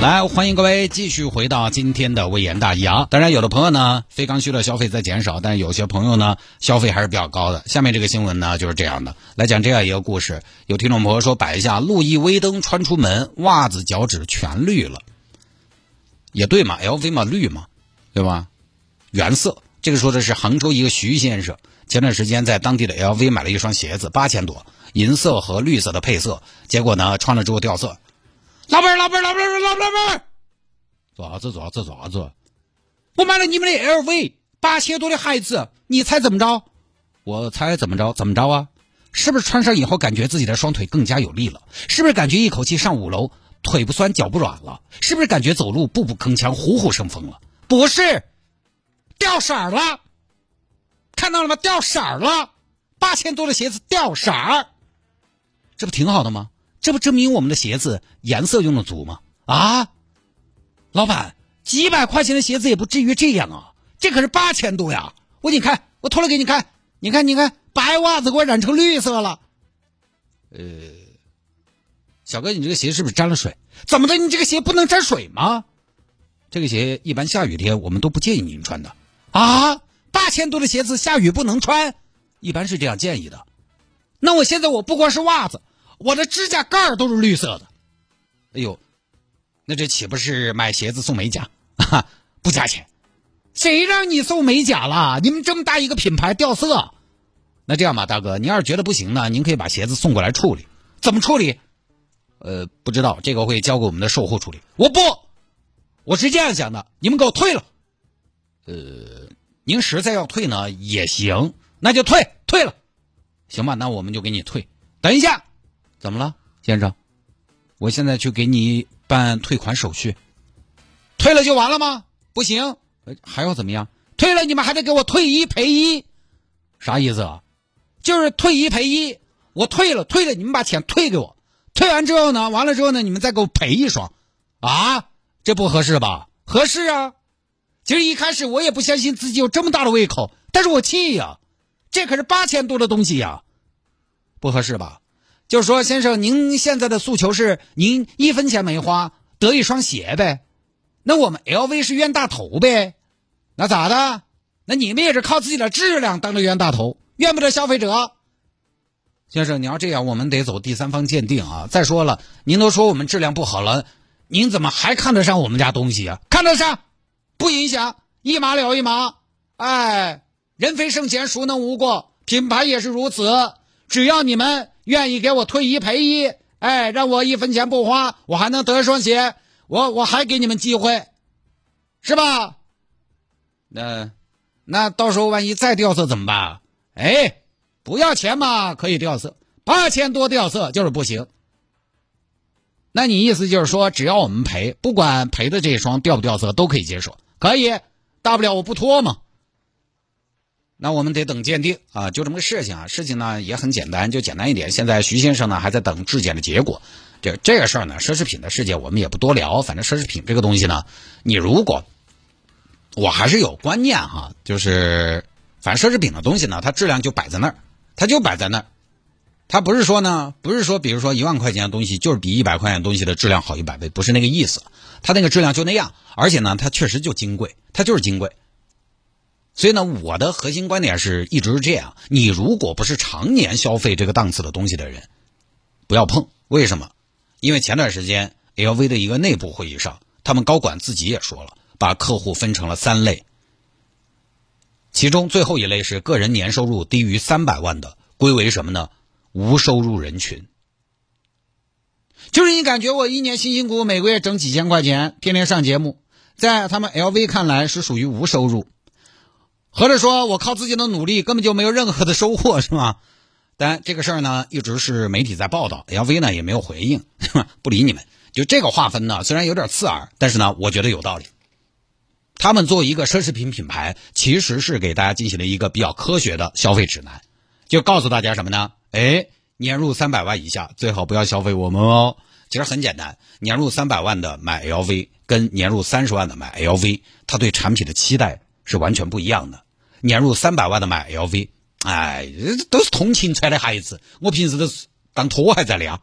来，欢迎各位继续回到今天的微言大义啊！当然，有的朋友呢，非刚需的消费在减少，但是有些朋友呢，消费还是比较高的。下面这个新闻呢，就是这样的，来讲这样一个故事。有听众朋友说，摆一下路易威登穿出门，袜子脚趾全绿了，也对嘛，LV 嘛绿嘛，对吧？原色，这个说的是杭州一个徐先生，前段时间在当地的 LV 买了一双鞋子，八千多，银色和绿色的配色，结果呢，穿了之后掉色。老板儿，老板儿，老板儿，老板，老板儿，做啥子？做啥子？做啥子？我买了你们的 LV 八千多的鞋子，你猜怎么着？我猜怎么着？怎么着啊？是不是穿上以后感觉自己的双腿更加有力了？是不是感觉一口气上五楼腿不酸脚不软了？是不是感觉走路步步铿锵虎虎生风了？不是，掉色儿了，看到了吗？掉色儿了，八千多的鞋子掉色儿，这不挺好的吗？这不证明我们的鞋子颜色用的足吗？啊，老板，几百块钱的鞋子也不至于这样啊！这可是八千多呀！我给你看，我脱了给你看，你看，你看，白袜子给我染成绿色了。呃，小哥，你这个鞋是不是沾了水？怎么的？你这个鞋不能沾水吗？这个鞋一般下雨天我们都不建议您穿的啊！八千多的鞋子下雨不能穿，一般是这样建议的。那我现在我不光是袜子。我的指甲盖都是绿色的，哎呦，那这岂不是买鞋子送美甲？哈，不加钱，谁让你送美甲了？你们这么大一个品牌掉色，那这样吧，大哥，您要是觉得不行呢，您可以把鞋子送过来处理。怎么处理？呃，不知道，这个会交给我们的售后处理。我不，我是这样想的，你们给我退了。呃，您实在要退呢也行，那就退，退了，行吧？那我们就给你退。等一下。怎么了，先生？我现在去给你办退款手续，退了就完了吗？不行，还要怎么样？退了你们还得给我退一赔一，啥意思啊？就是退一赔一，我退了，退了，你们把钱退给我，退完之后呢，完了之后呢，你们再给我赔一双，啊？这不合适吧？合适啊！其实一开始我也不相信自己有这么大的胃口，但是我气呀，这可是八千多的东西呀，不合适吧？就说，先生，您现在的诉求是您一分钱没花得一双鞋呗？那我们 LV 是冤大头呗？那咋的？那你们也是靠自己的质量当着冤大头，怨不得消费者。先生，你要这样，我们得走第三方鉴定啊！再说了，您都说我们质量不好了，您怎么还看得上我们家东西啊？看得上，不影响，一码了一码。哎，人非圣贤，孰能无过？品牌也是如此，只要你们。愿意给我退一赔一，哎，让我一分钱不花，我还能得双鞋，我我还给你们机会，是吧？那那到时候万一再掉色怎么办？哎，不要钱嘛，可以掉色，八千多掉色就是不行。那你意思就是说，只要我们赔，不管赔的这双掉不掉色都可以接受，可以，大不了我不脱嘛。那我们得等鉴定啊，就这么个事情啊。事情呢也很简单，就简单一点。现在徐先生呢还在等质检的结果。这这个事儿呢，奢侈品的世界我们也不多聊。反正奢侈品这个东西呢，你如果我还是有观念哈，就是反正奢侈品的东西呢，它质量就摆在那儿，它就摆在那儿。它不是说呢，不是说比如说一万块钱的东西就是比一百块钱东西的质量好一百倍，不是那个意思。它那个质量就那样，而且呢，它确实就金贵，它就是金贵。所以呢，我的核心观点是一直是这样：你如果不是常年消费这个档次的东西的人，不要碰。为什么？因为前段时间 LV 的一个内部会议上，他们高管自己也说了，把客户分成了三类，其中最后一类是个人年收入低于三百万的，归为什么呢？无收入人群。就是你感觉我一年辛辛苦苦每个月挣几千块钱，天天上节目，在他们 LV 看来是属于无收入。合着说，我靠自己的努力根本就没有任何的收获，是吗？但这个事儿呢，一直是媒体在报道，LV 呢也没有回应，不理你们。就这个划分呢，虽然有点刺耳，但是呢，我觉得有道理。他们作为一个奢侈品品牌，其实是给大家进行了一个比较科学的消费指南，就告诉大家什么呢？哎，年入三百万以下最好不要消费我们哦。其实很简单，年入三百万的买 LV，跟年入三十万的买 LV，他对产品的期待是完全不一样的。年入三百万的买 LV，哎，都是同情穿的孩子，我平时都是当拖还在晾。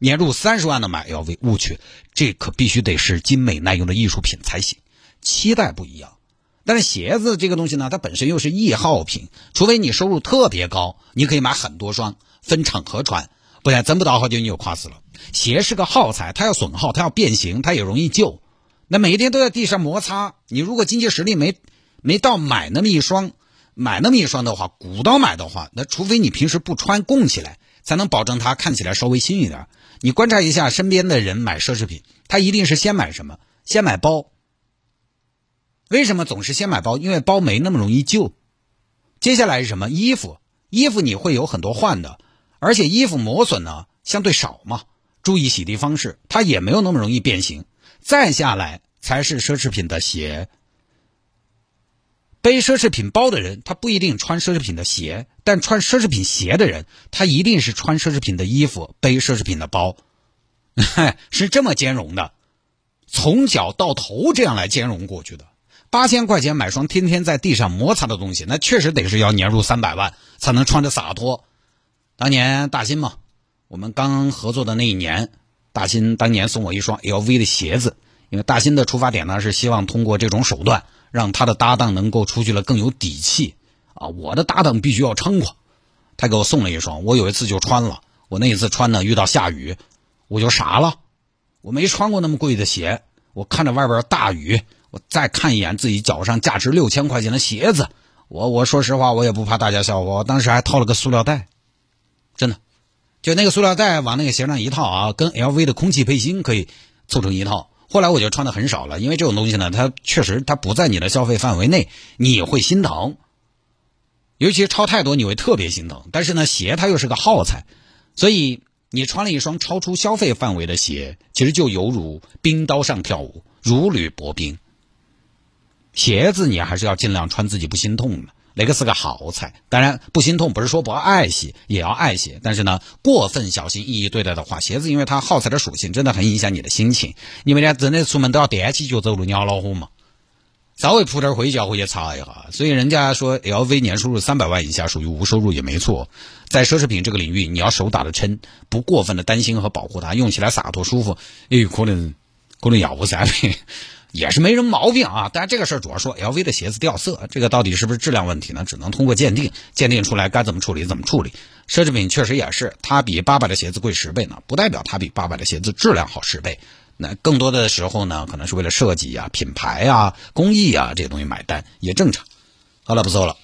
年入三十万的买 LV，我去，这可必须得是精美耐用的艺术品才行，期待不一样。但是鞋子这个东西呢，它本身又是易耗品，除非你收入特别高，你可以买很多双，分场合穿，不然真不到好久你就垮死了。鞋是个耗材，它要损耗，它要变形，它也容易旧。那每一天都在地上摩擦，你如果经济实力没没到买那么一双，买那么一双的话，鼓捣买的话，那除非你平时不穿供起来，才能保证它看起来稍微新一点。你观察一下身边的人买奢侈品，他一定是先买什么？先买包。为什么总是先买包？因为包没那么容易旧。接下来是什么？衣服，衣服你会有很多换的，而且衣服磨损呢相对少嘛。注意洗涤方式，它也没有那么容易变形。再下来才是奢侈品的鞋。背奢侈品包的人，他不一定穿奢侈品的鞋，但穿奢侈品鞋的人，他一定是穿奢侈品的衣服，背奢侈品的包，是这么兼容的，从脚到头这样来兼容过去的。八千块钱买双天天在地上摩擦的东西，那确实得是要年入三百万才能穿着洒脱。当年大新嘛，我们刚合作的那一年，大新当年送我一双 LV 的鞋子，因为大新的出发点呢是希望通过这种手段让他的搭档能够出去了更有底气啊，我的搭档必须要猖狂。他给我送了一双，我有一次就穿了，我那一次穿呢遇到下雨，我就傻了，我没穿过那么贵的鞋，我看着外边大雨。我再看一眼自己脚上价值六千块钱的鞋子，我我说实话，我也不怕大家笑话，我当时还套了个塑料袋，真的，就那个塑料袋往那个鞋上一套啊，跟 LV 的空气背心可以凑成一套。后来我就穿的很少了，因为这种东西呢，它确实它不在你的消费范围内，你会心疼，尤其超太多你会特别心疼。但是呢，鞋它又是个耗材，所以你穿了一双超出消费范围的鞋，其实就犹如冰刀上跳舞，如履薄冰。鞋子你还是要尽量穿自己不心痛的，那个是个耗材。当然不心痛不是说不爱惜，也要爱惜。但是呢，过分小心翼翼对待的话，鞋子因为它耗材的属性真的很影响你的心情。你们俩真的出门都要踮起脚走路，鸟老虎嘛？稍微铺点灰脚回去擦一下。所以人家说 LV 年收入三百万以下属于无收入也没错。在奢侈品这个领域，你要手打的撑，不过分的担心和保护它，用起来洒脱舒服，也有可能可能要不三倍。也是没什么毛病啊，但这个事儿主要说 LV 的鞋子掉色，这个到底是不是质量问题呢？只能通过鉴定，鉴定出来该怎么处理怎么处理。奢侈品确实也是，它比八百的鞋子贵十倍呢，不代表它比八百的鞋子质量好十倍。那更多的时候呢，可能是为了设计啊、品牌啊、工艺啊这些东西买单，也正常。好了，不说了。